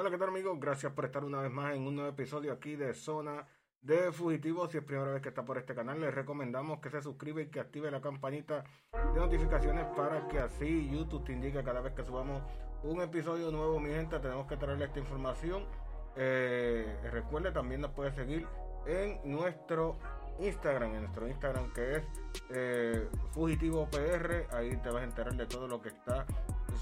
Hola, ¿qué tal amigos? Gracias por estar una vez más en un nuevo episodio aquí de Zona de Fugitivos. Si es primera vez que está por este canal, les recomendamos que se suscriba y que active la campanita de notificaciones para que así YouTube te indique cada vez que subamos un episodio nuevo. Mi gente, tenemos que traerle esta información. Eh, recuerde, también nos puede seguir en nuestro Instagram, en nuestro Instagram que es eh, Fugitivo PR. Ahí te vas a enterar de todo lo que está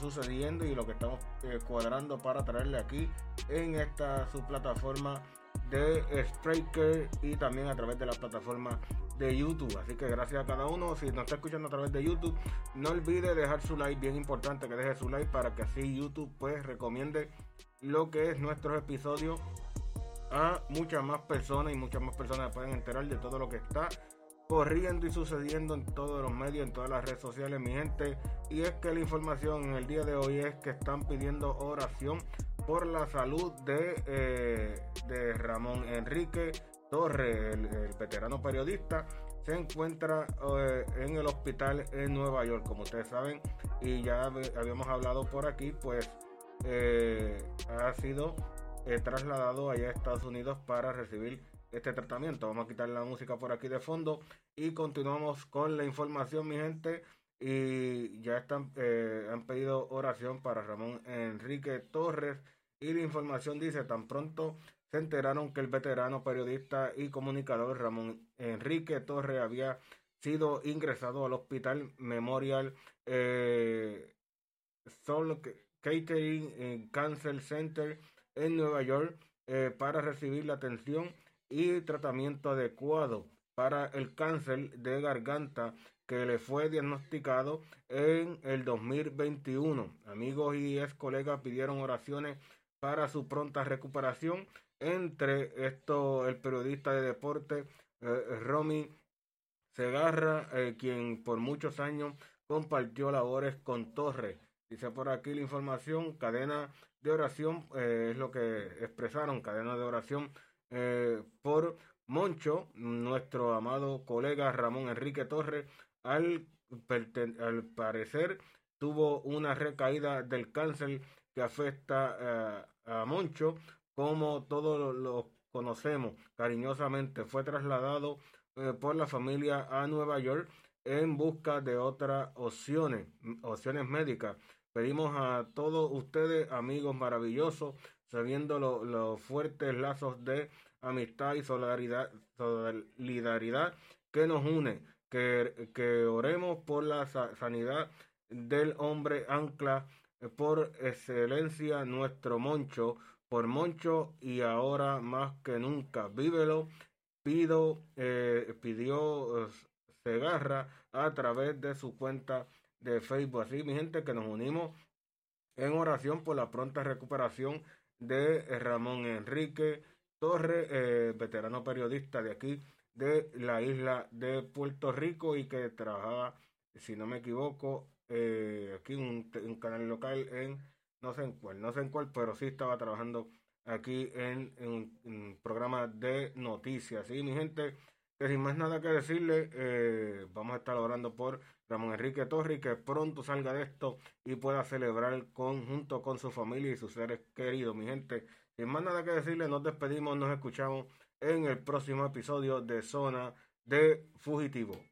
sucediendo y lo que estamos eh, cuadrando para traerle aquí en esta su plataforma de Spreaker y también a través de la plataforma de YouTube. Así que gracias a cada uno. Si nos está escuchando a través de YouTube, no olvide dejar su like, bien importante que deje su like para que así YouTube pues recomiende lo que es nuestros episodios a muchas más personas y muchas más personas pueden enterar de todo lo que está corriendo y sucediendo en todos los medios, en todas las redes sociales, mi gente. Y es que la información en el día de hoy es que están pidiendo oración por la salud de, eh, de Ramón Enrique Torres, el, veterano periodista. Se encuentra eh, en el hospital en Nueva York, como ustedes saben, y ya habíamos hablado por aquí, pues eh, ha sido trasladado allá a Estados Unidos para recibir este tratamiento. Vamos a quitar la música por aquí de fondo y continuamos con la información, mi gente. Y ya están, eh, han pedido oración para Ramón Enrique Torres. Y la información dice, tan pronto se enteraron que el veterano periodista y comunicador Ramón Enrique Torres había sido ingresado al hospital Memorial eh, Soul Catering Cancer Center en Nueva York eh, para recibir la atención y tratamiento adecuado para el cáncer de garganta que le fue diagnosticado en el 2021. Amigos y ex colegas pidieron oraciones para su pronta recuperación. Entre esto, el periodista de deporte eh, Romy Segarra, eh, quien por muchos años compartió labores con Torres. Dice por aquí la información, cadena de oración, eh, es lo que expresaron, cadena de oración eh, por Moncho, nuestro amado colega Ramón Enrique Torres, al, al parecer tuvo una recaída del cáncer que afecta eh, a Moncho, como todos lo conocemos. Cariñosamente, fue trasladado por la familia a Nueva York en busca de otras opciones, opciones médicas. Pedimos a todos ustedes, amigos maravillosos, sabiendo los fuertes lazos de amistad y solidaridad, solidaridad que nos une, que, que oremos por la sanidad del hombre ancla, eh, por excelencia nuestro Moncho, por Moncho y ahora más que nunca. Vívelo, pido, eh, pidió Segarra a través de su cuenta de Facebook. Así, mi gente, que nos unimos en oración por la pronta recuperación de Ramón Enrique Torres, eh, veterano periodista de aquí, de la isla de Puerto Rico y que trabajaba, si no me equivoco, eh, aquí un, un canal local en, no sé en cuál, no sé en cuál, pero sí estaba trabajando aquí en, un programa de noticias. Y mi gente, sin más nada que decirle, eh, vamos a estar orando por Ramón Enrique Torri, que pronto salga de esto y pueda celebrar junto con su familia y sus seres queridos. Mi gente, sin más nada que decirle, nos despedimos, nos escuchamos en el próximo episodio de Zona de Fugitivo.